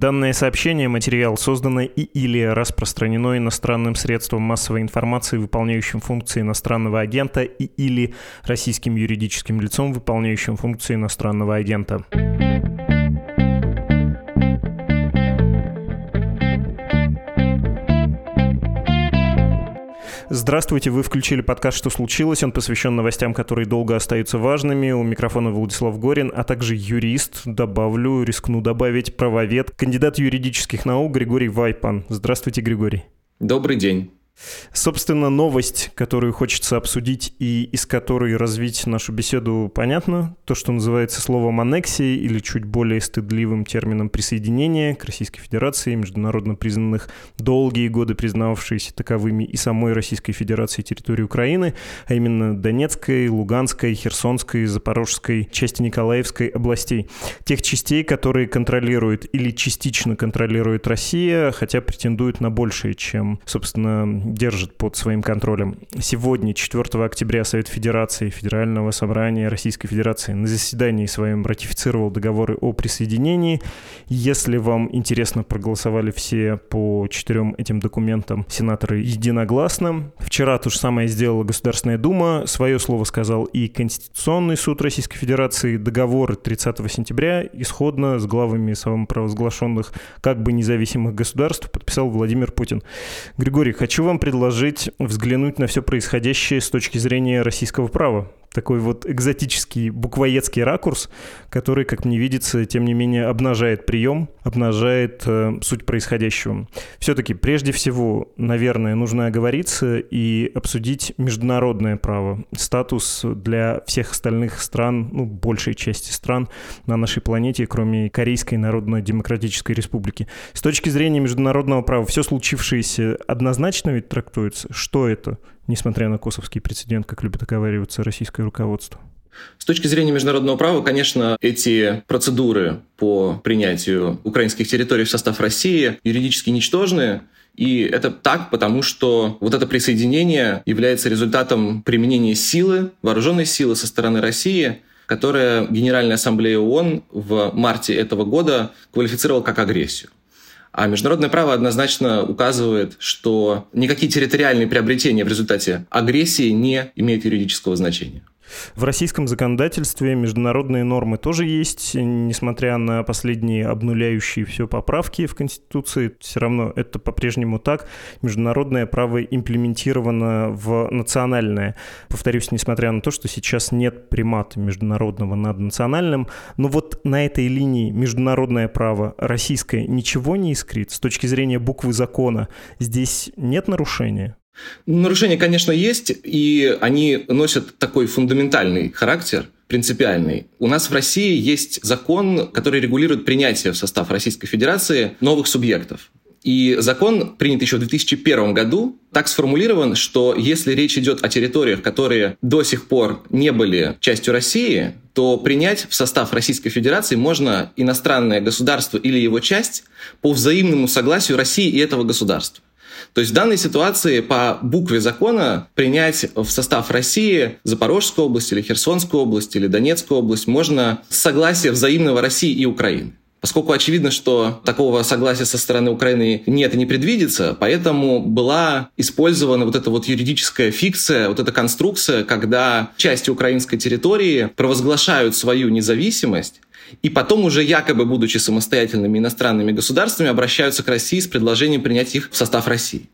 Данное сообщение, материал создано и или распространено иностранным средством массовой информации, выполняющим функции иностранного агента, и или российским юридическим лицом, выполняющим функции иностранного агента. Здравствуйте, вы включили подкаст «Что случилось?». Он посвящен новостям, которые долго остаются важными. У микрофона Владислав Горин, а также юрист, добавлю, рискну добавить, правовед, кандидат юридических наук Григорий Вайпан. Здравствуйте, Григорий. Добрый день. Собственно, новость, которую хочется обсудить и из которой развить нашу беседу, понятно. То, что называется словом аннексии или чуть более стыдливым термином присоединения к Российской Федерации, международно признанных долгие годы признавшиеся таковыми и самой Российской Федерации территории Украины, а именно Донецкой, Луганской, Херсонской, Запорожской, части Николаевской областей. Тех частей, которые контролирует или частично контролирует Россия, хотя претендуют на большее, чем, собственно, держит под своим контролем. Сегодня, 4 октября, Совет Федерации Федерального собрания Российской Федерации на заседании своем ратифицировал договоры о присоединении. Если вам интересно, проголосовали все по четырем этим документам сенаторы единогласно. Вчера то же самое сделала Государственная Дума. Свое слово сказал и Конституционный суд Российской Федерации. Договор 30 сентября исходно с главами самопровозглашенных как бы независимых государств подписал Владимир Путин. Григорий, хочу вам предложить взглянуть на все происходящее с точки зрения российского права такой вот экзотический буквоедский ракурс, который, как мне видится, тем не менее обнажает прием, обнажает э, суть происходящего. Все-таки, прежде всего, наверное, нужно оговориться и обсудить международное право, статус для всех остальных стран, ну, большей части стран на нашей планете, кроме Корейской Народно-Демократической Республики. С точки зрения международного права, все случившееся однозначно ведь трактуется. Что это? Несмотря на косовский прецедент, как любит оговариваться российское руководство? С точки зрения международного права, конечно, эти процедуры по принятию украинских территорий в состав России юридически ничтожны, и это так, потому что вот это присоединение является результатом применения силы, вооруженной силы со стороны России, которая Генеральная Ассамблея ООН в марте этого года квалифицировала как агрессию. А международное право однозначно указывает, что никакие территориальные приобретения в результате агрессии не имеют юридического значения. В российском законодательстве международные нормы тоже есть, несмотря на последние обнуляющие все поправки в Конституции, все равно это по-прежнему так. Международное право имплементировано в национальное. Повторюсь, несмотря на то, что сейчас нет примата международного над национальным, но вот на этой линии международное право российское ничего не искрит с точки зрения буквы закона. Здесь нет нарушения. Нарушения, конечно, есть, и они носят такой фундаментальный характер, принципиальный. У нас в России есть закон, который регулирует принятие в состав Российской Федерации новых субъектов. И закон, принят еще в 2001 году, так сформулирован, что если речь идет о территориях, которые до сих пор не были частью России, то принять в состав Российской Федерации можно иностранное государство или его часть по взаимному согласию России и этого государства. То есть в данной ситуации по букве закона принять в состав России Запорожскую область или Херсонскую область или Донецкую область можно с согласия взаимного России и Украины. Поскольку очевидно, что такого согласия со стороны Украины нет и не предвидится, поэтому была использована вот эта вот юридическая фикция, вот эта конструкция, когда части украинской территории провозглашают свою независимость, и потом уже якобы, будучи самостоятельными иностранными государствами, обращаются к России с предложением принять их в состав России.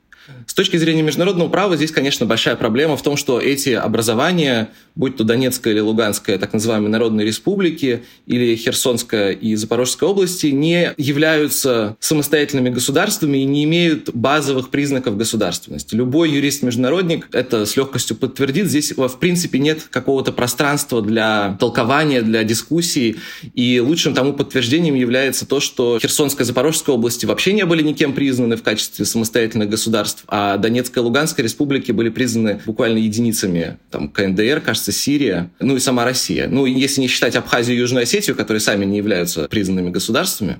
С точки зрения международного права здесь, конечно, большая проблема в том, что эти образования, будь то Донецкая или Луганская, так называемые народные республики, или Херсонская и Запорожская области, не являются самостоятельными государствами и не имеют базовых признаков государственности. Любой юрист-международник это с легкостью подтвердит. Здесь, в принципе, нет какого-то пространства для толкования, для дискуссии. И лучшим тому подтверждением является то, что Херсонская и Запорожская области вообще не были никем признаны в качестве самостоятельных государств а Донецкая и Луганская республики были признаны буквально единицами. Там КНДР, кажется, Сирия, ну и сама Россия. Ну, если не считать Абхазию и Южную Осетию, которые сами не являются признанными государствами.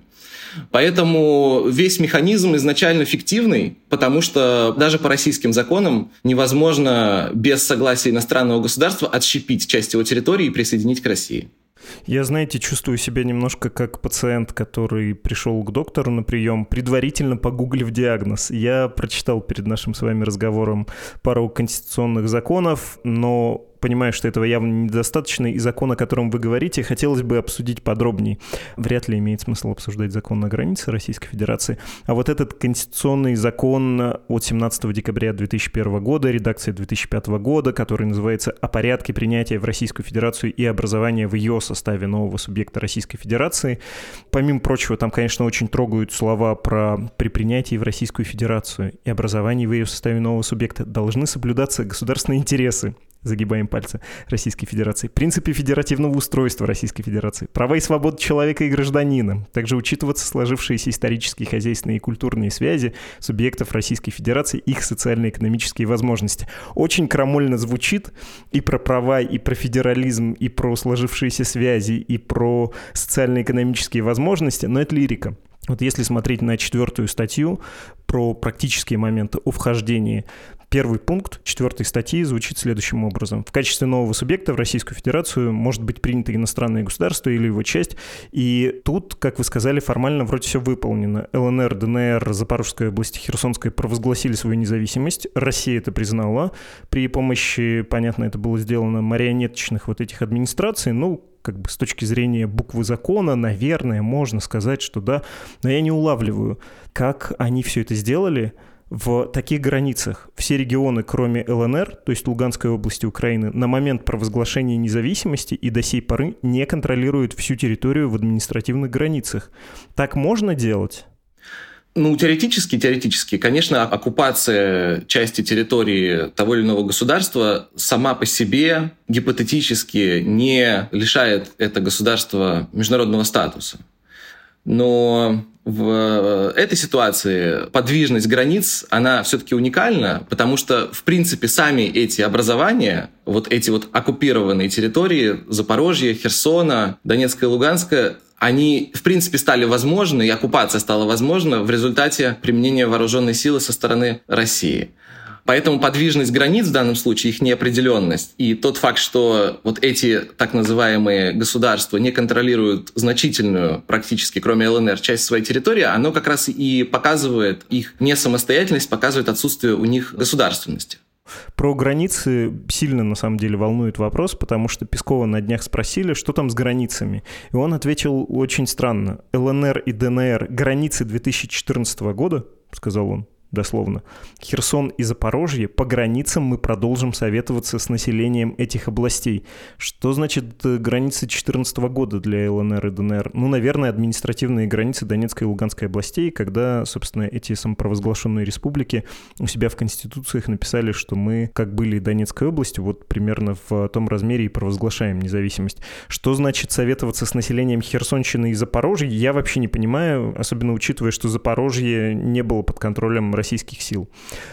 Поэтому весь механизм изначально фиктивный, потому что даже по российским законам невозможно без согласия иностранного государства отщепить часть его территории и присоединить к России. Я, знаете, чувствую себя немножко как пациент, который пришел к доктору на прием, предварительно погуглив диагноз. Я прочитал перед нашим с вами разговором пару конституционных законов, но понимаю, что этого явно недостаточно, и закон, о котором вы говорите, хотелось бы обсудить подробнее. Вряд ли имеет смысл обсуждать закон на границе Российской Федерации. А вот этот конституционный закон от 17 декабря 2001 года, редакция 2005 года, который называется «О порядке принятия в Российскую Федерацию и образования в ее составе нового субъекта Российской Федерации». Помимо прочего, там, конечно, очень трогают слова про «при принятии в Российскую Федерацию и образовании в ее составе нового субъекта должны соблюдаться государственные интересы, загибаем пальцы, Российской Федерации, принципы федеративного устройства Российской Федерации, права и свободы человека и гражданина, также учитываться сложившиеся исторические, хозяйственные и культурные связи субъектов Российской Федерации, их социально-экономические возможности. Очень крамольно звучит и про права, и про федерализм, и про сложившиеся связи, и про социально-экономические возможности, но это лирика. Вот если смотреть на четвертую статью про практические моменты о вхождении Первый пункт четвертой статьи звучит следующим образом. В качестве нового субъекта в Российскую Федерацию может быть принято иностранное государство или его часть. И тут, как вы сказали, формально вроде все выполнено. ЛНР, ДНР, Запорожская область, Херсонская провозгласили свою независимость. Россия это признала. При помощи, понятно, это было сделано марионеточных вот этих администраций. Ну, как бы с точки зрения буквы закона, наверное, можно сказать, что да. Но я не улавливаю, как они все это сделали – в таких границах все регионы, кроме ЛНР, то есть Луганской области Украины, на момент провозглашения независимости и до сей поры не контролируют всю территорию в административных границах. Так можно делать? Ну, теоретически, теоретически, конечно, оккупация части территории того или иного государства сама по себе гипотетически не лишает это государство международного статуса. Но в э, этой ситуации подвижность границ, она все-таки уникальна, потому что, в принципе, сами эти образования, вот эти вот оккупированные территории Запорожья, Херсона, Донецкая Луганская, они, в принципе, стали возможны, и оккупация стала возможна в результате применения вооруженной силы со стороны России. Поэтому подвижность границ в данном случае, их неопределенность и тот факт, что вот эти так называемые государства не контролируют значительную, практически кроме ЛНР, часть своей территории, оно как раз и показывает их не самостоятельность, показывает отсутствие у них государственности. Про границы сильно, на самом деле, волнует вопрос, потому что Пескова на днях спросили, что там с границами. И он ответил очень странно. ЛНР и ДНР — границы 2014 года, сказал он дословно. Херсон и Запорожье, по границам мы продолжим советоваться с населением этих областей. Что значит э, границы 2014 года для ЛНР и ДНР? Ну, наверное, административные границы Донецкой и Луганской областей, когда, собственно, эти самопровозглашенные республики у себя в конституциях написали, что мы, как были Донецкой областью, вот примерно в том размере и провозглашаем независимость. Что значит советоваться с населением Херсонщины и Запорожья, я вообще не понимаю, особенно учитывая, что Запорожье не было под контролем российских сил.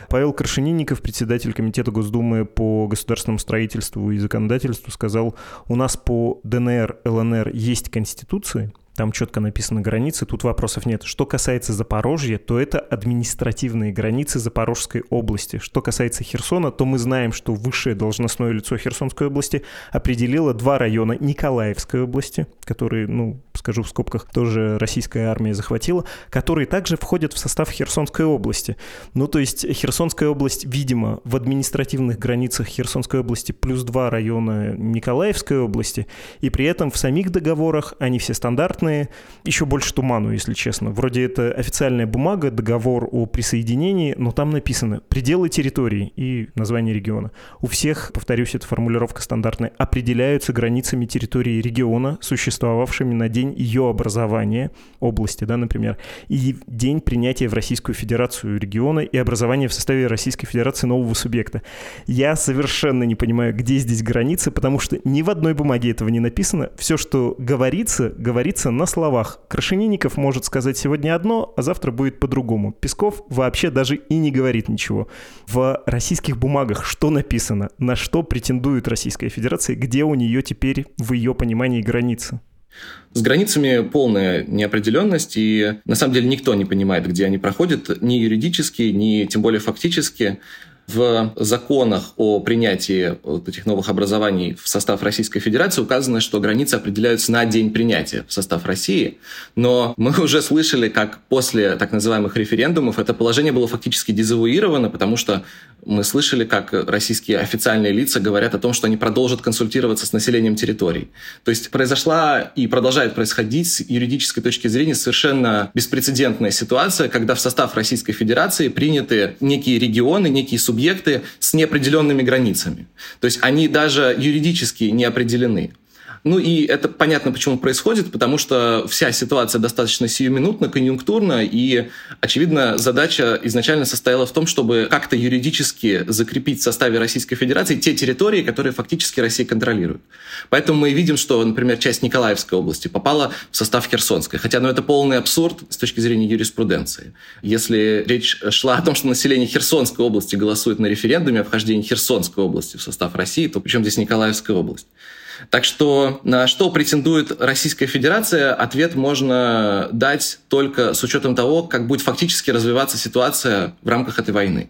Павел Крашенинников, председатель Комитета Госдумы по государственному строительству и законодательству, сказал, у нас по ДНР, ЛНР есть конституции, там четко написаны границы, тут вопросов нет. Что касается Запорожья, то это административные границы Запорожской области. Что касается Херсона, то мы знаем, что высшее должностное лицо Херсонской области определило два района Николаевской области, которые, ну, скажу в скобках, тоже российская армия захватила, которые также входят в состав Херсонской области. Ну, то есть Херсонская область, видимо, в административных границах Херсонской области плюс два района Николаевской области, и при этом в самих договорах они все стандартные, еще больше туману, если честно. Вроде это официальная бумага, договор о присоединении, но там написано пределы территории и название региона. У всех, повторюсь, эта формулировка стандартная, определяются границами территории региона, существовавшими на день ее образования, области, да, например, и день принятия в Российскую Федерацию региона и образования в составе Российской Федерации нового субъекта. Я совершенно не понимаю, где здесь границы, потому что ни в одной бумаге этого не написано. Все, что говорится, говорится на словах. Крашенинников может сказать сегодня одно, а завтра будет по-другому. Песков вообще даже и не говорит ничего. В российских бумагах что написано? На что претендует Российская Федерация? Где у нее теперь в ее понимании границы? С границами полная неопределенность, и на самом деле никто не понимает, где они проходят, ни юридически, ни тем более фактически. В законах о принятии вот этих новых образований в состав Российской Федерации указано, что границы определяются на день принятия в состав России. Но мы уже слышали, как после так называемых референдумов это положение было фактически дезавуировано, потому что мы слышали, как российские официальные лица говорят о том, что они продолжат консультироваться с населением территорий. То есть произошла и продолжает происходить с юридической точки зрения совершенно беспрецедентная ситуация, когда в состав Российской Федерации приняты некие регионы, некие субъекты с неопределенными границами. То есть они даже юридически не определены. Ну и это понятно, почему происходит, потому что вся ситуация достаточно сиюминутна, конъюнктурна, и, очевидно, задача изначально состояла в том, чтобы как-то юридически закрепить в составе Российской Федерации те территории, которые фактически Россия контролирует. Поэтому мы видим, что, например, часть Николаевской области попала в состав Херсонской, хотя ну, это полный абсурд с точки зрения юриспруденции. Если речь шла о том, что население Херсонской области голосует на референдуме о вхождении Херсонской области в состав России, то причем здесь Николаевская область? Так что на что претендует Российская Федерация, ответ можно дать только с учетом того, как будет фактически развиваться ситуация в рамках этой войны.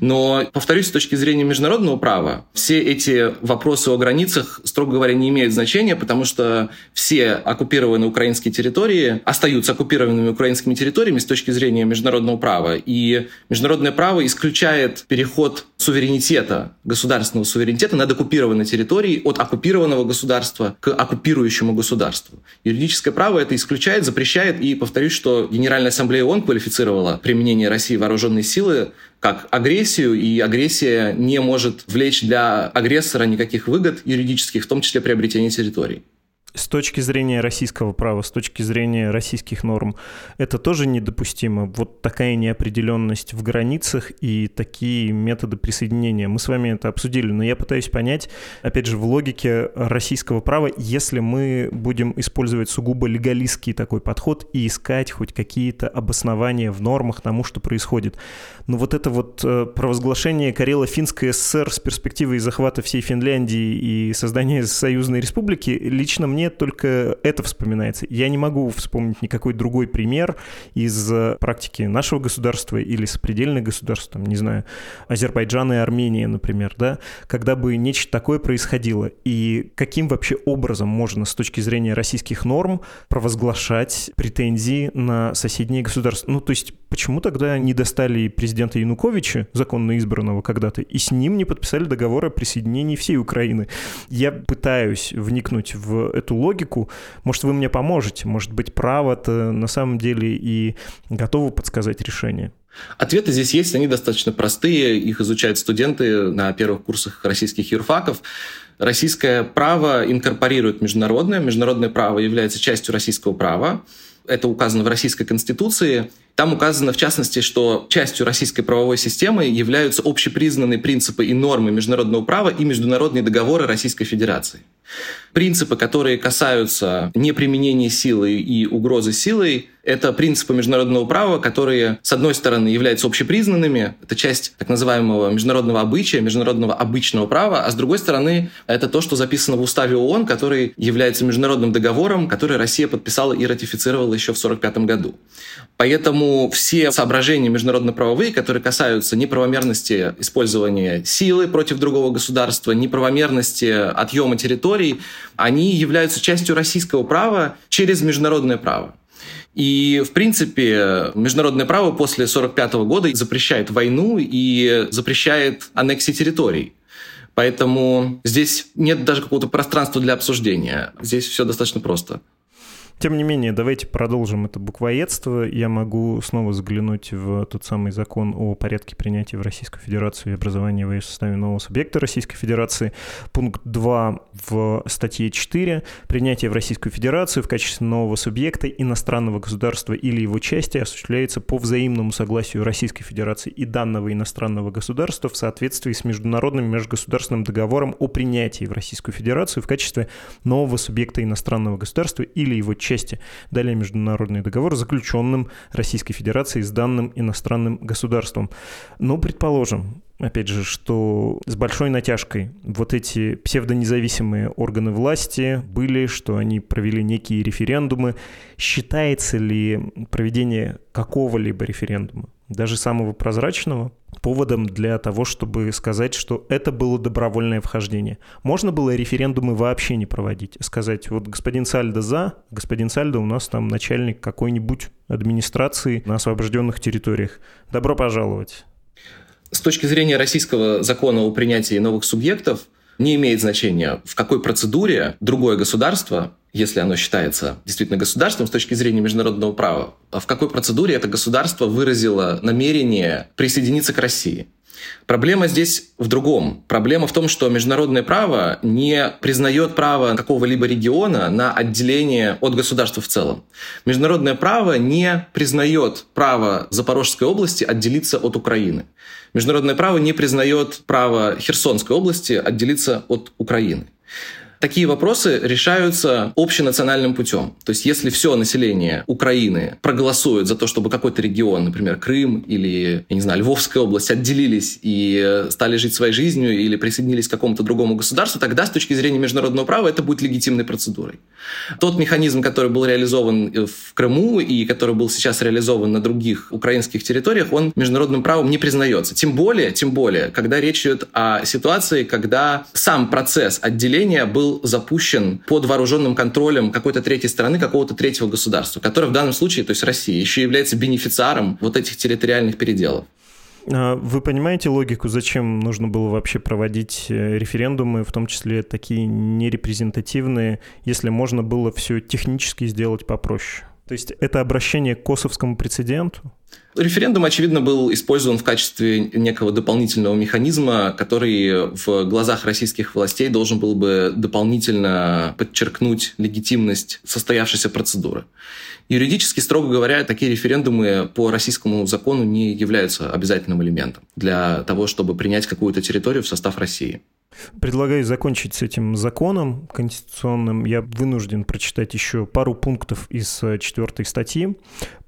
Но, повторюсь, с точки зрения международного права, все эти вопросы о границах, строго говоря, не имеют значения, потому что все оккупированные украинские территории остаются оккупированными украинскими территориями с точки зрения международного права. И международное право исключает переход суверенитета, государственного суверенитета над оккупированной территорией от оккупированного государства к оккупирующему государству. Юридическое право это исключает, запрещает, и повторюсь, что Генеральная Ассамблея ООН квалифицировала применение России вооруженной силы как агрессию, и агрессия не может влечь для агрессора никаких выгод юридических, в том числе приобретения территорий с точки зрения российского права, с точки зрения российских норм, это тоже недопустимо. Вот такая неопределенность в границах и такие методы присоединения. Мы с вами это обсудили, но я пытаюсь понять, опять же, в логике российского права, если мы будем использовать сугубо легалистский такой подход и искать хоть какие-то обоснования в нормах тому, что происходит. Но вот это вот э, провозглашение Карело-Финской ССР с перспективой захвата всей Финляндии и создания союзной республики лично мне мне только это вспоминается. Я не могу вспомнить никакой другой пример из э, практики нашего государства или сопредельных государств, там, не знаю, Азербайджана и Армения, например, да, когда бы нечто такое происходило. И каким вообще образом можно с точки зрения российских норм провозглашать претензии на соседние государства? Ну, то есть почему тогда не достали президента Януковича, законно избранного когда-то, и с ним не подписали договор о присоединении всей Украины? Я пытаюсь вникнуть в эту логику. Может, вы мне поможете? Может быть, право-то на самом деле и готовы подсказать решение? Ответы здесь есть, они достаточно простые, их изучают студенты на первых курсах российских юрфаков. Российское право инкорпорирует международное, международное право является частью российского права, это указано в Российской Конституции, там указано, в частности, что частью российской правовой системы являются общепризнанные принципы и нормы международного права и международные договоры Российской Федерации. Принципы, которые касаются неприменения силы и угрозы силой, это принципы международного права, которые, с одной стороны, являются общепризнанными, это часть так называемого международного обычая, международного обычного права, а с другой стороны, это то, что записано в уставе ООН, который является международным договором, который Россия подписала и ратифицировала еще в 1945 году. Поэтому все соображения международно-правовые, которые касаются неправомерности использования силы против другого государства, неправомерности отъема территорий, они являются частью российского права через международное право. И, в принципе, международное право после 1945 года запрещает войну и запрещает аннексии территорий. Поэтому здесь нет даже какого-то пространства для обсуждения. Здесь все достаточно просто. Тем не менее, давайте продолжим это буквоедство. Я могу снова взглянуть в тот самый закон о порядке принятия в Российскую Федерацию и образования в составе нового субъекта Российской Федерации. Пункт 2 в статье 4. Принятие в Российскую Федерацию в качестве нового субъекта иностранного государства или его части осуществляется по взаимному согласию Российской Федерации и данного иностранного государства в соответствии с международным межгосударственным договором о принятии в Российскую Федерацию в качестве нового субъекта иностранного государства или его части. Далее международный договор, заключенным Российской Федерацией с данным иностранным государством. Но предположим, опять же, что с большой натяжкой вот эти псевдонезависимые органы власти были, что они провели некие референдумы. Считается ли проведение какого-либо референдума даже самого прозрачного, поводом для того, чтобы сказать, что это было добровольное вхождение. Можно было референдумы вообще не проводить. Сказать, вот господин Сальдо за, господин Сальдо у нас там начальник какой-нибудь администрации на освобожденных территориях. Добро пожаловать. С точки зрения российского закона о принятии новых субъектов, не имеет значения, в какой процедуре другое государство, если оно считается действительно государством с точки зрения международного права, а в какой процедуре это государство выразило намерение присоединиться к России. Проблема здесь в другом. Проблема в том, что международное право не признает право какого-либо региона на отделение от государства в целом. Международное право не признает право Запорожской области отделиться от Украины. Международное право не признает право Херсонской области отделиться от Украины такие вопросы решаются общенациональным путем. То есть если все население Украины проголосует за то, чтобы какой-то регион, например, Крым или, я не знаю, Львовская область отделились и стали жить своей жизнью или присоединились к какому-то другому государству, тогда с точки зрения международного права это будет легитимной процедурой. Тот механизм, который был реализован в Крыму и который был сейчас реализован на других украинских территориях, он международным правом не признается. Тем более, тем более, когда речь идет о ситуации, когда сам процесс отделения был запущен под вооруженным контролем какой-то третьей страны, какого-то третьего государства, которое в данном случае, то есть Россия, еще является бенефициаром вот этих территориальных переделов. А вы понимаете логику, зачем нужно было вообще проводить э, референдумы, в том числе такие нерепрезентативные, если можно было все технически сделать попроще? То есть это обращение к косовскому прецеденту? Референдум, очевидно, был использован в качестве некого дополнительного механизма, который в глазах российских властей должен был бы дополнительно подчеркнуть легитимность состоявшейся процедуры. Юридически, строго говоря, такие референдумы по российскому закону не являются обязательным элементом для того, чтобы принять какую-то территорию в состав России. Предлагаю закончить с этим законом конституционным. Я вынужден прочитать еще пару пунктов из э, четвертой статьи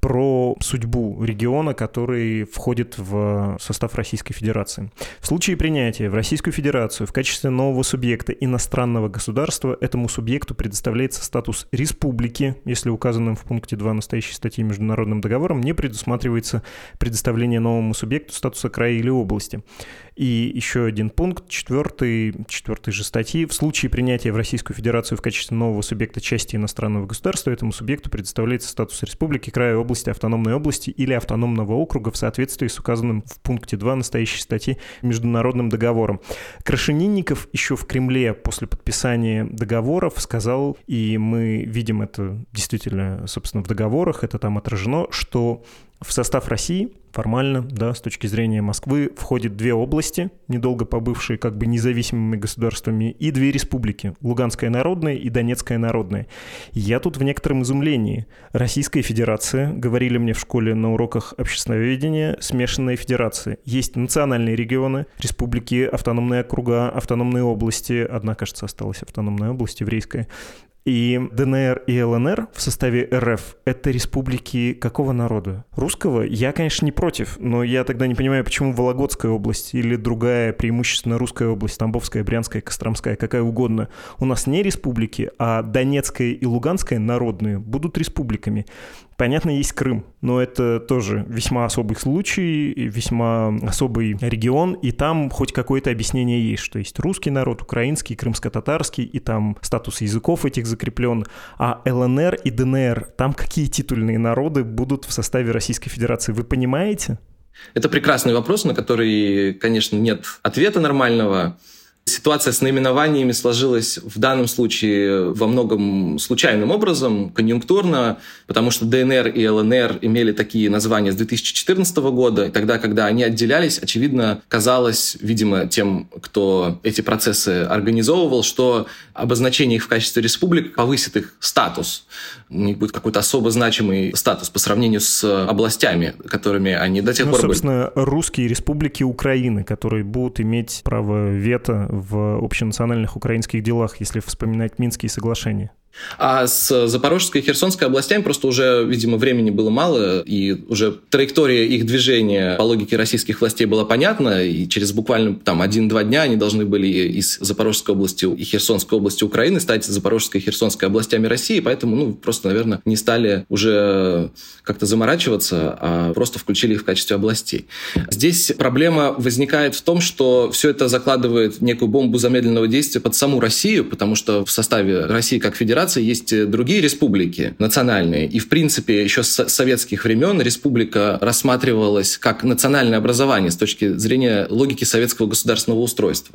про судьбу региона, который входит в состав Российской Федерации. В случае принятия в Российскую Федерацию в качестве нового субъекта иностранного государства этому субъекту предоставляется статус республики, если указанным в пункте 2 настоящей статьи международным договором не предусматривается предоставление новому субъекту статуса края или области. И еще один пункт, четвертый, четвертой же статьи. В случае принятия в Российскую Федерацию в качестве нового субъекта части иностранного государства, этому субъекту предоставляется статус республики, края, области, автономной области или автономного округа в соответствии с указанным в пункте 2 настоящей статьи международным договором. Крашенинников еще в Кремле после подписания договоров сказал, и мы видим это действительно, собственно, в договорах, это там отражено, что в состав России формально, да, с точки зрения Москвы, входит две области, недолго побывшие как бы независимыми государствами, и две республики, Луганская народная и Донецкая народная. Я тут в некотором изумлении. Российская Федерация, говорили мне в школе на уроках общественноведения, смешанная федерация. Есть национальные регионы, республики, автономные округа, автономные области, одна, кажется, осталась автономная область еврейская, и ДНР и ЛНР в составе РФ — это республики какого народа? Русского? Я, конечно, не против, но я тогда не понимаю, почему Вологодская область или другая преимущественно русская область, Тамбовская, Брянская, Костромская, какая угодно, у нас не республики, а Донецкая и Луганская народные будут республиками. Понятно, есть Крым, но это тоже весьма особый случай, весьма особый регион, и там хоть какое-то объяснение есть, что есть русский народ, украинский, крымско-татарский, и там статус языков этих закреплен, а ЛНР и ДНР, там какие титульные народы будут в составе Российской Федерации, вы понимаете? Это прекрасный вопрос, на который, конечно, нет ответа нормального. Ситуация с наименованиями сложилась в данном случае во многом случайным образом, конъюнктурно, потому что ДНР и ЛНР имели такие названия с 2014 года, и тогда, когда они отделялись, очевидно, казалось, видимо, тем, кто эти процессы организовывал, что обозначение их в качестве республик повысит их статус. У них будет какой-то особо значимый статус по сравнению с областями, которыми они до тех ну, пор собственно, были. русские республики Украины, которые будут иметь право вето в общенациональных украинских делах, если вспоминать Минские соглашения. А с Запорожской и Херсонской областями просто уже, видимо, времени было мало, и уже траектория их движения по логике российских властей была понятна, и через буквально там один-два дня они должны были из Запорожской области и Херсонской области Украины стать Запорожской и Херсонской областями России, поэтому, ну, просто, наверное, не стали уже как-то заморачиваться, а просто включили их в качестве областей. Здесь проблема возникает в том, что все это закладывает некую бомбу замедленного действия под саму Россию, потому что в составе России как федерации Федерации есть э, другие республики национальные. И, в принципе, еще с советских времен республика рассматривалась как национальное образование с точки зрения логики советского государственного устройства.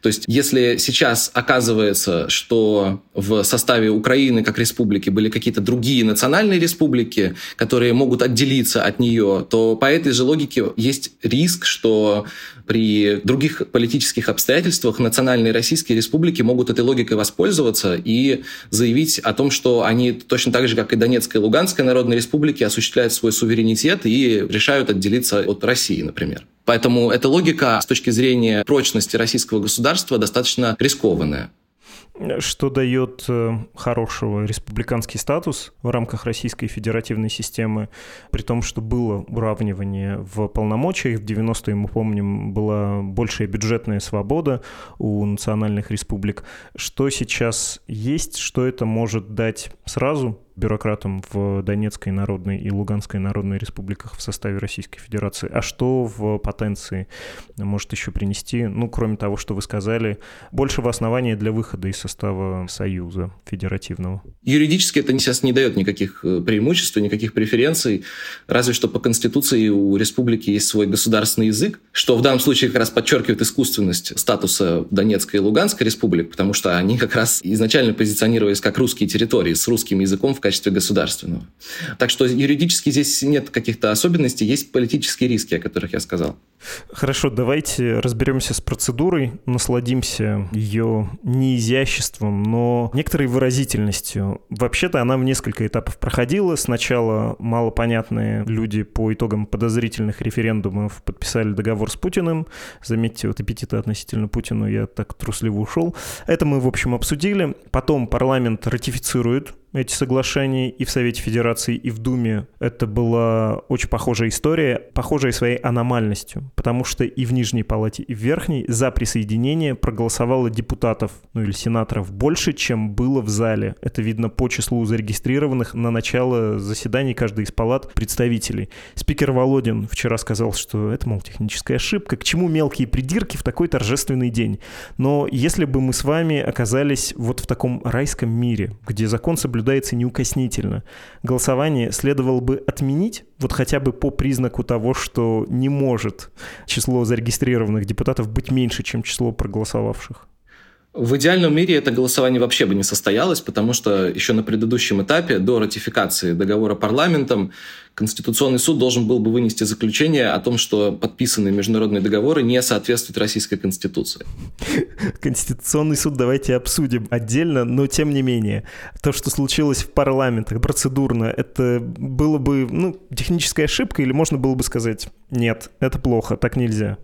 То есть, если сейчас оказывается, что в составе Украины как республики были какие-то другие национальные республики, которые могут отделиться от нее, то по этой же логике есть риск, что при других политических обстоятельствах национальные российские республики могут этой логикой воспользоваться и заявить о том, что они точно так же, как и Донецкая и Луганская народные республики, осуществляют свой суверенитет и решают отделиться от России, например. Поэтому эта логика с точки зрения прочности российского государства достаточно рискованная что дает э, хорошего республиканский статус в рамках Российской федеративной системы, при том, что было уравнивание в полномочиях. В 90-е, мы помним, была большая бюджетная свобода у национальных республик. Что сейчас есть, что это может дать сразу бюрократам в Донецкой народной и Луганской народной республиках в составе Российской Федерации, а что в потенции может еще принести, ну, кроме того, что вы сказали, большего основания для выхода из состава Союза федеративного? Юридически это сейчас не дает никаких э, преимуществ, никаких преференций, разве что по Конституции у республики есть свой государственный язык, что в данном случае как раз подчеркивает искусственность статуса Донецкой и Луганской республик, потому что они как раз изначально позиционировались как русские территории с русским языком в качестве государственного. Так что юридически здесь нет каких-то особенностей, есть политические риски, о которых я сказал. Хорошо, давайте разберемся с процедурой, насладимся ее неизяществом, но некоторой выразительностью. Вообще-то она в несколько этапов проходила. Сначала малопонятные люди по итогам подозрительных референдумов подписали договор с Путиным. Заметьте, вот эпитеты относительно Путину я так трусливо ушел. Это мы, в общем, обсудили. Потом парламент ратифицирует эти соглашения и в Совете Федерации, и в Думе. Это была очень похожая история, похожая своей аномальностью, потому что и в Нижней Палате, и в Верхней за присоединение проголосовало депутатов, ну или сенаторов, больше, чем было в зале. Это видно по числу зарегистрированных на начало заседаний каждой из палат представителей. Спикер Володин вчера сказал, что это, мол, техническая ошибка, к чему мелкие придирки в такой торжественный день. Но если бы мы с вами оказались вот в таком райском мире, где закон соблюдается соблюдается неукоснительно. Голосование следовало бы отменить, вот хотя бы по признаку того, что не может число зарегистрированных депутатов быть меньше, чем число проголосовавших. В идеальном мире это голосование вообще бы не состоялось, потому что еще на предыдущем этапе, до ратификации договора парламентом, Конституционный суд должен был бы вынести заключение о том, что подписанные международные договоры не соответствуют российской Конституции. Конституционный суд давайте обсудим отдельно, но тем не менее, то, что случилось в парламентах процедурно, это было бы ну, техническая ошибка или можно было бы сказать, нет, это плохо, так нельзя?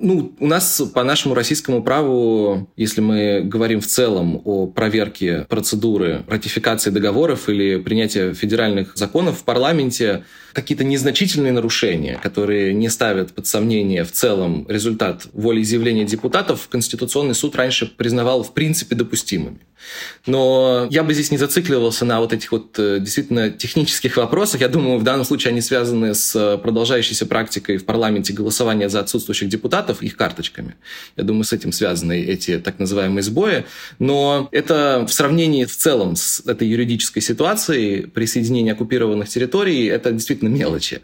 Ну, у нас по нашему российскому праву, если мы говорим в целом о проверке процедуры ратификации договоров или принятия федеральных законов в парламенте, какие-то незначительные нарушения, которые не ставят под сомнение в целом результат волеизъявления депутатов, Конституционный суд раньше признавал в принципе допустимыми. Но я бы здесь не зацикливался на вот этих вот э, действительно технических вопросах. Я думаю, в данном случае они связаны с продолжающейся практикой в парламенте голосования за отсутствующих депутатов, их карточками. Я думаю, с этим связаны эти так называемые сбои. Но это в сравнении в целом с этой юридической ситуацией присоединения оккупированных территорий, это действительно мелочи.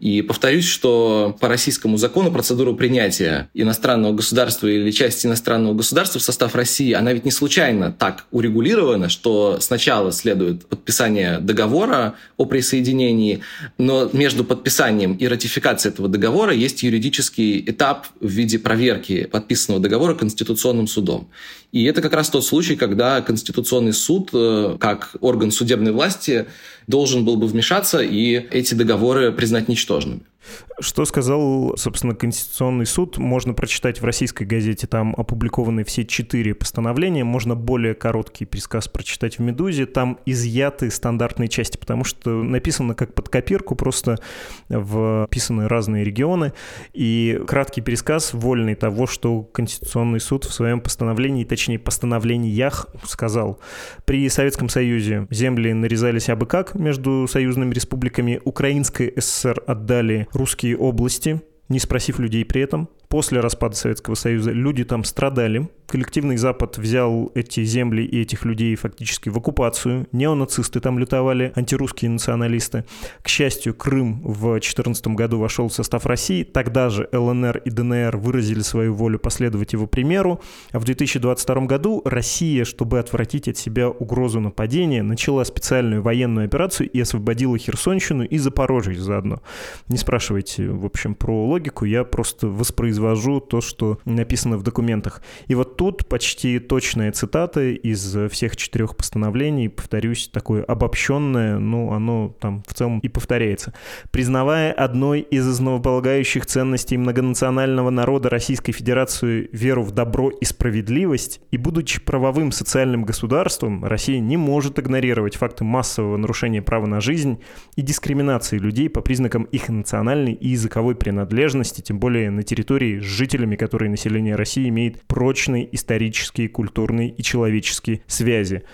И повторюсь, что по российскому закону процедура принятия иностранного государства или части иностранного государства в состав России, она ведь не случайно так урегулирована, что сначала следует подписание договора о присоединении, но между подписанием и ратификацией этого договора есть юридический этап в виде проверки подписанного договора Конституционным судом. И это как раз тот случай, когда Конституционный суд, э, как орган судебной власти, должен был бы вмешаться и эти договоры признать ничтожными. Что сказал, собственно, Конституционный суд? Можно прочитать в российской газете, там опубликованы все четыре постановления, можно более короткий пересказ прочитать в «Медузе», там изъяты стандартные части, потому что написано как под копирку, просто вписаны разные регионы, и краткий пересказ вольный того, что Конституционный суд в своем постановлении, точнее постановлениях сказал. При Советском Союзе земли нарезались абы как между союзными республиками, Украинской ССР отдали русские области, не спросив людей при этом. После распада Советского Союза люди там страдали, коллективный Запад взял эти земли и этих людей фактически в оккупацию. Неонацисты там лютовали, антирусские националисты. К счастью, Крым в 2014 году вошел в состав России. Тогда же ЛНР и ДНР выразили свою волю последовать его примеру. А в 2022 году Россия, чтобы отвратить от себя угрозу нападения, начала специальную военную операцию и освободила Херсонщину и Запорожье заодно. Не спрашивайте, в общем, про логику, я просто воспроизвожу то, что написано в документах. И вот тут почти точные цитаты из всех четырех постановлений, повторюсь, такое обобщенное, ну, оно там в целом и повторяется. Признавая одной из основополагающих ценностей многонационального народа Российской Федерации веру в добро и справедливость, и будучи правовым социальным государством, Россия не может игнорировать факты массового нарушения права на жизнь и дискриминации людей по признакам их национальной и языковой принадлежности, тем более на территории с жителями, которые население России имеет прочный исторические, культурные и человеческие связи.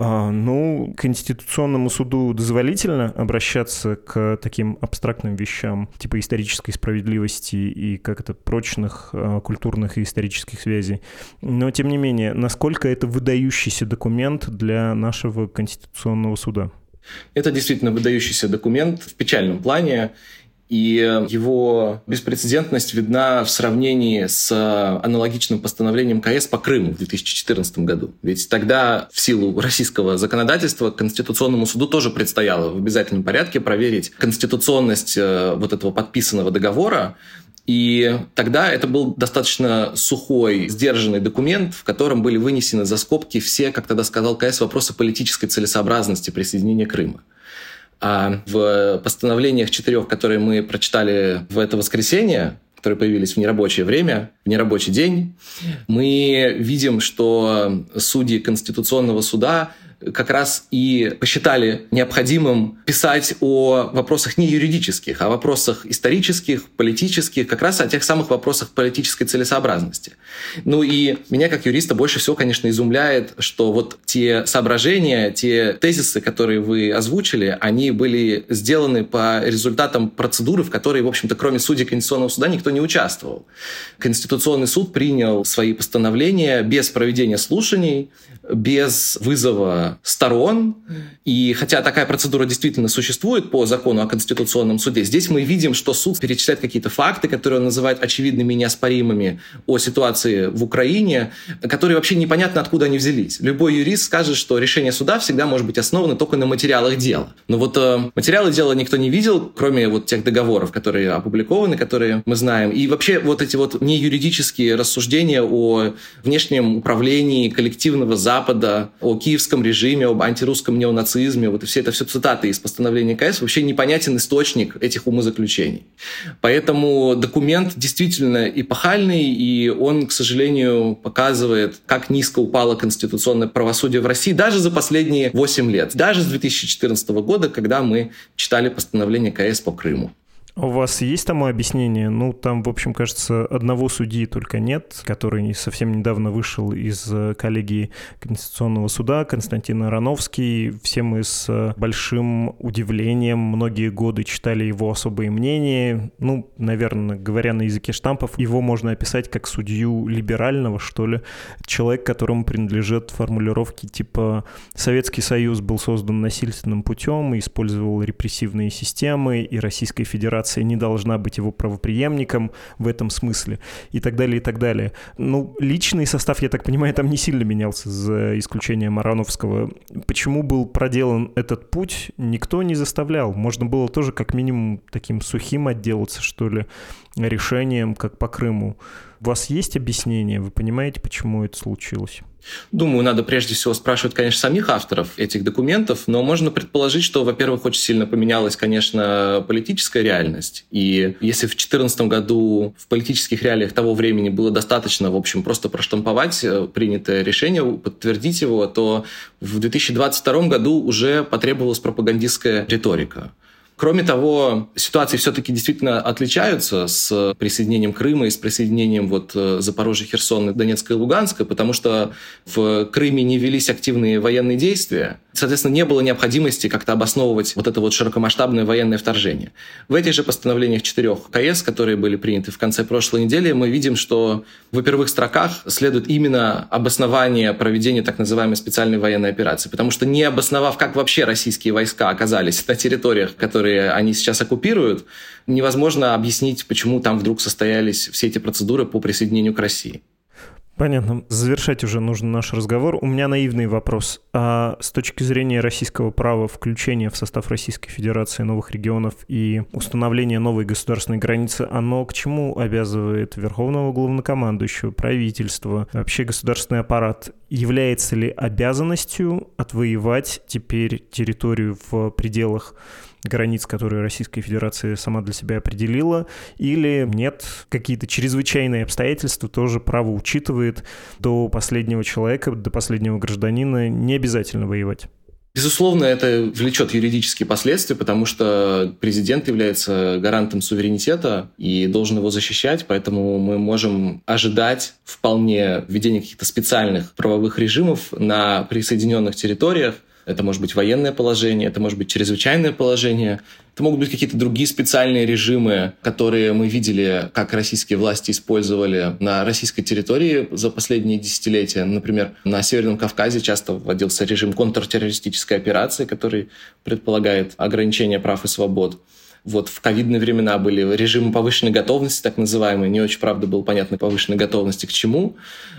А, ну, Конституционному суду дозволительно обращаться к таким абстрактным вещам, типа исторической справедливости и как это прочных а, культурных и исторических связей. Но, тем не менее, насколько это выдающийся документ для нашего Конституционного суда? Это действительно выдающийся документ в печальном плане. И его беспрецедентность видна в сравнении с аналогичным постановлением КС по Крыму в 2014 году. Ведь тогда в силу российского законодательства Конституционному суду тоже предстояло в обязательном порядке проверить конституционность э, вот этого подписанного договора, и тогда это был достаточно сухой, сдержанный документ, в котором были вынесены за скобки все, как тогда сказал КС, вопросы политической целесообразности присоединения Крыма. А в постановлениях четырех, которые мы прочитали в это воскресенье, которые появились в нерабочее время, в нерабочий день, мы видим, что судьи Конституционного суда как раз и посчитали необходимым писать о вопросах не юридических, а вопросах исторических, политических, как раз о тех самых вопросах политической целесообразности. Ну и меня как юриста больше всего, конечно, изумляет, что вот те соображения, те тезисы, которые вы озвучили, они были сделаны по результатам процедуры, в которой, в общем-то, кроме судей Конституционного суда никто не участвовал. Конституционный суд принял свои постановления без проведения слушаний, без вызова сторон. И хотя такая процедура действительно существует по закону о Конституционном суде, здесь мы видим, что суд перечисляет какие-то факты, которые он называет очевидными и неоспоримыми о ситуации в Украине, которые вообще непонятно, откуда они взялись. Любой юрист скажет, что решение суда всегда может быть основано только на материалах дела. Но вот э, материалы дела никто не видел, кроме вот тех договоров, которые опубликованы, которые мы знаем. И вообще вот эти вот не юридические рассуждения о внешнем управлении коллективного Запада, о киевском режиме, об антирусском неонацизме, вот все это все цитаты из постановления КС, вообще непонятен источник этих умозаключений. Поэтому документ действительно эпохальный, и он, к сожалению, показывает, как низко упало конституционное правосудие в России даже за последние 8 лет, даже с 2014 года, когда мы читали постановление КС по Крыму. У вас есть тому объяснение? Ну, там, в общем, кажется, одного судьи только нет, который совсем недавно вышел из э, коллегии Конституционного суда, Константин Ароновский. Все мы с э, большим удивлением многие годы читали его особые мнения. Ну, наверное, говоря на языке штампов, его можно описать как судью либерального, что ли. Человек, которому принадлежат формулировки типа «Советский Союз был создан насильственным путем и использовал репрессивные системы, и Российская Федерация Федерация не должна быть его правоприемником в этом смысле и так далее, и так далее. Ну, личный состав, я так понимаю, там не сильно менялся, за исключением Марановского. Почему был проделан этот путь, никто не заставлял. Можно было тоже как минимум таким сухим отделаться, что ли, решением, как по Крыму. У вас есть объяснение? Вы понимаете, почему это случилось? Думаю, надо прежде всего спрашивать, конечно, самих авторов этих документов, но можно предположить, что, во-первых, очень сильно поменялась, конечно, политическая реальность. И если в 2014 году в политических реалиях того времени было достаточно, в общем, просто проштамповать э, принятое решение, подтвердить его, то в 2022 году уже потребовалась пропагандистская риторика. Кроме того, ситуации все-таки действительно отличаются с присоединением Крыма и с присоединением вот э, Запорожья, Херсона, Донецка и Луганска, потому что в Крыме не велись активные военные действия. Соответственно, не было необходимости как-то обосновывать вот это вот широкомасштабное военное вторжение. В этих же постановлениях четырех КС, которые были приняты в конце прошлой недели, мы видим, что в первых строках следует именно обоснование проведения так называемой специальной военной операции. Потому что не обосновав, как вообще российские войска оказались на территориях, которые они сейчас оккупируют, невозможно объяснить, почему там вдруг состоялись все эти процедуры по присоединению к России. Понятно. Завершать уже нужно наш разговор. У меня наивный вопрос. А с точки зрения российского права включение в состав Российской Федерации новых регионов и установление новой государственной границы, оно к чему обязывает Верховного Главнокомандующего, правительство, вообще государственный аппарат? Является ли обязанностью отвоевать теперь территорию в пределах границ, которые Российская Федерация сама для себя определила, или нет, какие-то чрезвычайные обстоятельства тоже право учитывает до последнего человека, до последнего гражданина не обязательно воевать. Безусловно, это влечет юридические последствия, потому что президент является гарантом суверенитета и должен его защищать, поэтому мы можем ожидать вполне введения каких-то специальных правовых режимов на присоединенных территориях, это может быть военное положение, это может быть чрезвычайное положение, это могут быть какие-то другие специальные режимы, которые мы видели, как российские власти использовали на российской территории за последние десятилетия. Например, на Северном Кавказе часто вводился режим контртеррористической операции, который предполагает ограничение прав и свобод. Вот в ковидные времена были режимы повышенной готовности, так называемые. Не очень, правда, было понятно повышенной готовности к чему.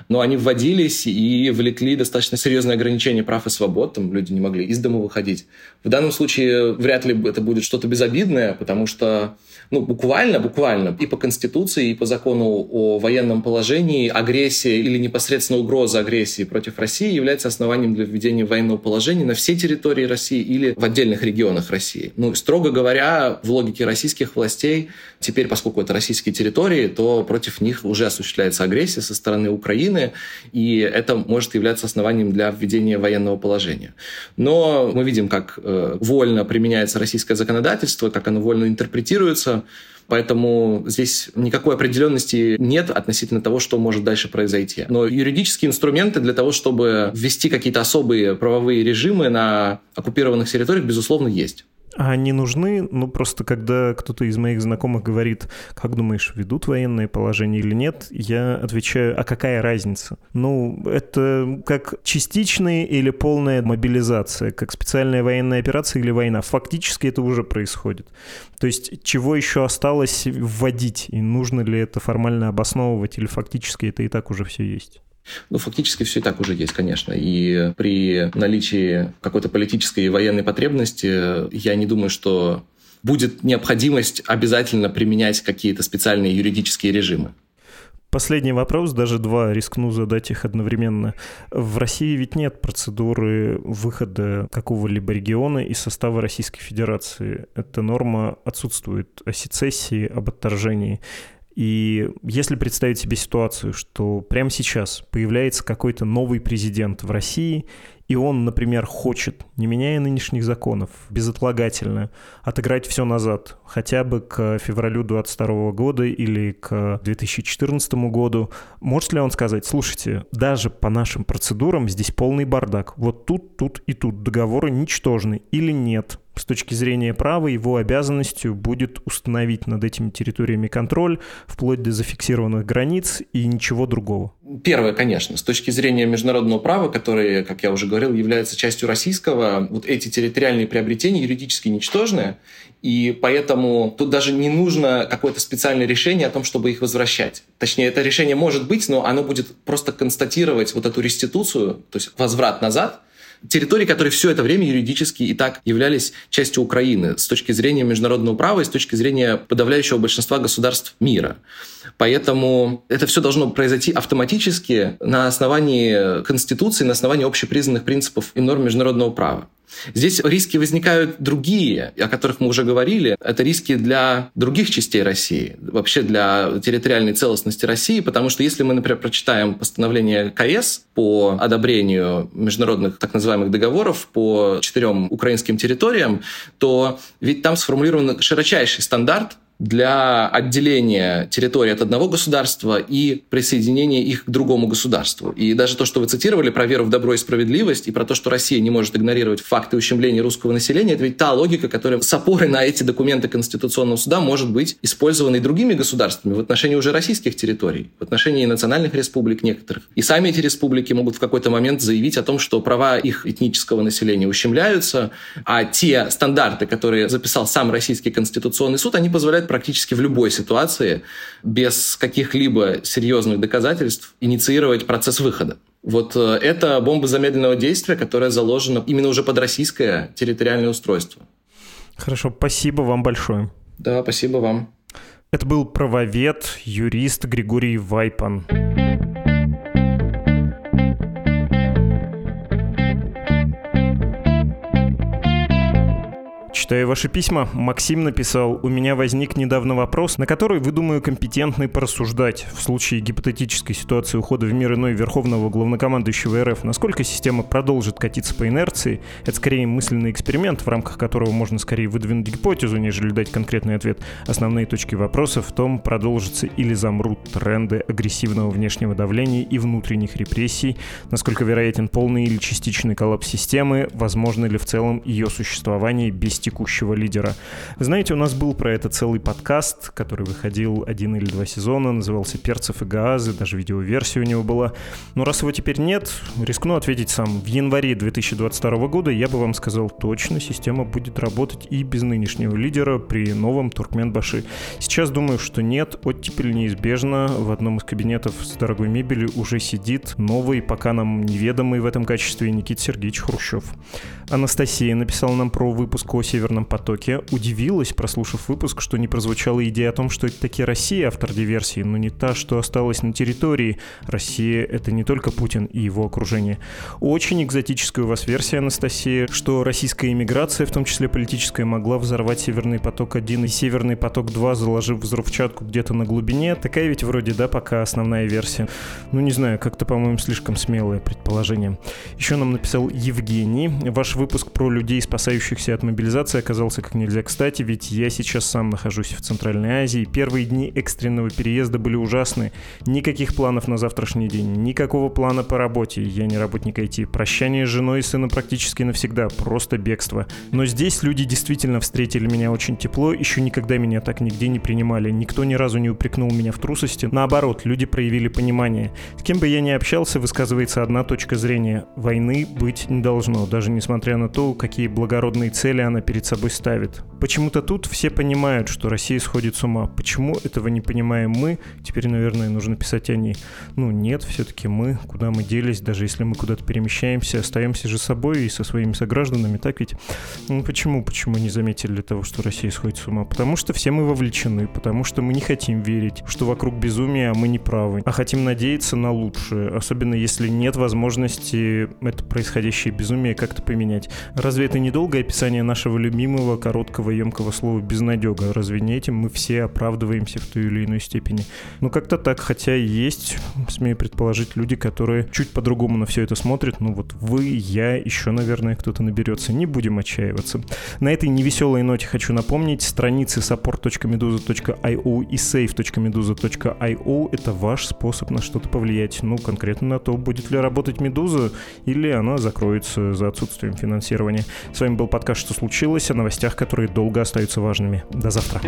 Но они вводились и влекли достаточно серьезные ограничения прав и свобод. Там люди не могли из дома выходить. В данном случае вряд ли это будет что-то безобидное, потому что ну, буквально, буквально и по Конституции, и по закону о военном положении агрессия или непосредственно угроза агрессии против России является основанием для введения военного положения на всей территории России или в отдельных регионах России. Ну, строго говоря, в логике российских властей, теперь, поскольку это российские территории, то против них уже осуществляется агрессия со стороны Украины, и это может являться основанием для введения военного положения. Но мы видим, как э, вольно применяется российское законодательство, как оно вольно интерпретируется, Поэтому здесь никакой определенности нет относительно того, что может дальше произойти. Но юридические инструменты для того, чтобы ввести какие-то особые правовые режимы на оккупированных территориях, безусловно, есть. Они нужны, ну, просто когда кто-то из моих знакомых говорит, как думаешь, ведут военное положение или нет, я отвечаю, а какая разница? Ну, это как частичная или полная мобилизация, как специальная военная операция или война. Фактически это уже происходит. То есть чего еще осталось вводить, и нужно ли это формально обосновывать, или фактически это и так уже все есть? Ну, фактически все и так уже есть, конечно. И при наличии какой-то политической и военной потребности я не думаю, что будет необходимость обязательно применять какие-то специальные юридические режимы. Последний вопрос, даже два, рискну задать их одновременно. В России ведь нет процедуры выхода какого-либо региона из состава Российской Федерации. Эта норма отсутствует о сецессии, об отторжении. И если представить себе ситуацию, что прямо сейчас появляется какой-то новый президент в России, и он, например, хочет, не меняя нынешних законов, безотлагательно отыграть все назад, хотя бы к февралю 2022 года или к 2014 году, может ли он сказать, слушайте, даже по нашим процедурам здесь полный бардак, вот тут, тут и тут договоры ничтожны или нет, с точки зрения права его обязанностью будет установить над этими территориями контроль, вплоть до зафиксированных границ и ничего другого. Первое, конечно, с точки зрения международного права, которое, как я уже говорил, является частью российского, вот эти территориальные приобретения юридически ничтожны, и поэтому тут даже не нужно какое-то специальное решение о том, чтобы их возвращать. Точнее, это решение может быть, но оно будет просто констатировать вот эту реституцию, то есть возврат назад – территорий, которые все это время юридически и так являлись частью Украины с точки зрения международного права и с точки зрения подавляющего большинства государств мира. Поэтому это все должно произойти автоматически на основании Конституции, на основании общепризнанных принципов и норм международного права. Здесь риски возникают другие, о которых мы уже говорили. Это риски для других частей России, вообще для территориальной целостности России, потому что если мы, например, прочитаем постановление КС по одобрению международных так называемых договоров по четырем украинским территориям, то ведь там сформулирован широчайший стандарт для отделения территории от одного государства и присоединения их к другому государству. И даже то, что вы цитировали про веру в добро и справедливость, и про то, что Россия не может игнорировать факты ущемления русского населения, это ведь та логика, которая с опорой на эти документы Конституционного суда может быть использована и другими государствами в отношении уже российских территорий, в отношении национальных республик некоторых. И сами эти республики могут в какой-то момент заявить о том, что права их этнического населения ущемляются, а те стандарты, которые записал сам Российский Конституционный суд, они позволяют практически в любой ситуации без каких-либо серьезных доказательств инициировать процесс выхода. Вот э, это бомба замедленного действия, которая заложена именно уже под российское территориальное устройство. Хорошо, спасибо вам большое. Да, спасибо вам. Это был правовед, юрист Григорий Вайпан. Читаю ваши письма. Максим написал, у меня возник недавно вопрос, на который вы, думаю, компетентны порассуждать. В случае гипотетической ситуации ухода в мир иной Верховного Главнокомандующего РФ, насколько система продолжит катиться по инерции, это скорее мысленный эксперимент, в рамках которого можно скорее выдвинуть гипотезу, нежели дать конкретный ответ. Основные точки вопроса в том, продолжатся или замрут тренды агрессивного внешнего давления и внутренних репрессий, насколько вероятен полный или частичный коллапс системы, возможно ли в целом ее существование без текущего текущего лидера. Знаете, у нас был про это целый подкаст, который выходил один или два сезона, назывался «Перцев и газы», даже видеоверсия у него была. Но раз его теперь нет, рискну ответить сам. В январе 2022 года я бы вам сказал точно, система будет работать и без нынешнего лидера при новом Туркменбаши. Сейчас думаю, что нет, оттепель неизбежно. В одном из кабинетов с дорогой мебелью уже сидит новый, пока нам неведомый в этом качестве Никита Сергеевич Хрущев. Анастасия написала нам про выпуск о Северном «Северном потоке» удивилась, прослушав выпуск, что не прозвучала идея о том, что это таки Россия автор диверсии, но не та, что осталась на территории. Россия — это не только Путин и его окружение. Очень экзотическая у вас версия, Анастасия, что российская иммиграция, в том числе политическая, могла взорвать «Северный поток-1» и «Северный поток-2», заложив взрывчатку где-то на глубине. Такая ведь вроде, да, пока основная версия. Ну, не знаю, как-то, по-моему, слишком смелое предположение. Еще нам написал Евгений. Ваш выпуск про людей, спасающихся от мобилизации, оказался как нельзя кстати, ведь я сейчас сам нахожусь в Центральной Азии. Первые дни экстренного переезда были ужасны. Никаких планов на завтрашний день, никакого плана по работе. Я не работник IT. Прощание с женой и сыном практически навсегда, просто бегство. Но здесь люди действительно встретили меня очень тепло, еще никогда меня так нигде не принимали. Никто ни разу не упрекнул меня в трусости. Наоборот, люди проявили понимание. С кем бы я ни общался, высказывается одна точка зрения. Войны быть не должно, даже несмотря на то, какие благородные цели она перед собой ставит. Почему-то тут все понимают, что Россия сходит с ума. Почему этого не понимаем мы? Теперь, наверное, нужно писать они. Ну нет, все-таки мы, куда мы делись, даже если мы куда-то перемещаемся, остаемся же собой и со своими согражданами, так ведь? Ну почему, почему не заметили того, что Россия сходит с ума? Потому что все мы вовлечены, потому что мы не хотим верить, что вокруг безумия, а мы не правы, а хотим надеяться на лучшее, особенно если нет возможности это происходящее безумие как-то поменять. Разве это недолгое описание нашего любимого короткого емкого слова «безнадега». Разве не этим мы все оправдываемся в той или иной степени? Ну, как-то так, хотя есть, смею предположить, люди, которые чуть по-другому на все это смотрят. Ну, вот вы, я, еще, наверное, кто-то наберется. Не будем отчаиваться. На этой невеселой ноте хочу напомнить, страницы support.meduza.io и save.meduza.io — это ваш способ на что-то повлиять. Ну, конкретно на то, будет ли работать Медуза, или она закроется за отсутствием финансирования. С вами был подкаст «Что случилось?» О новостях, которые долго остаются важными. До завтра.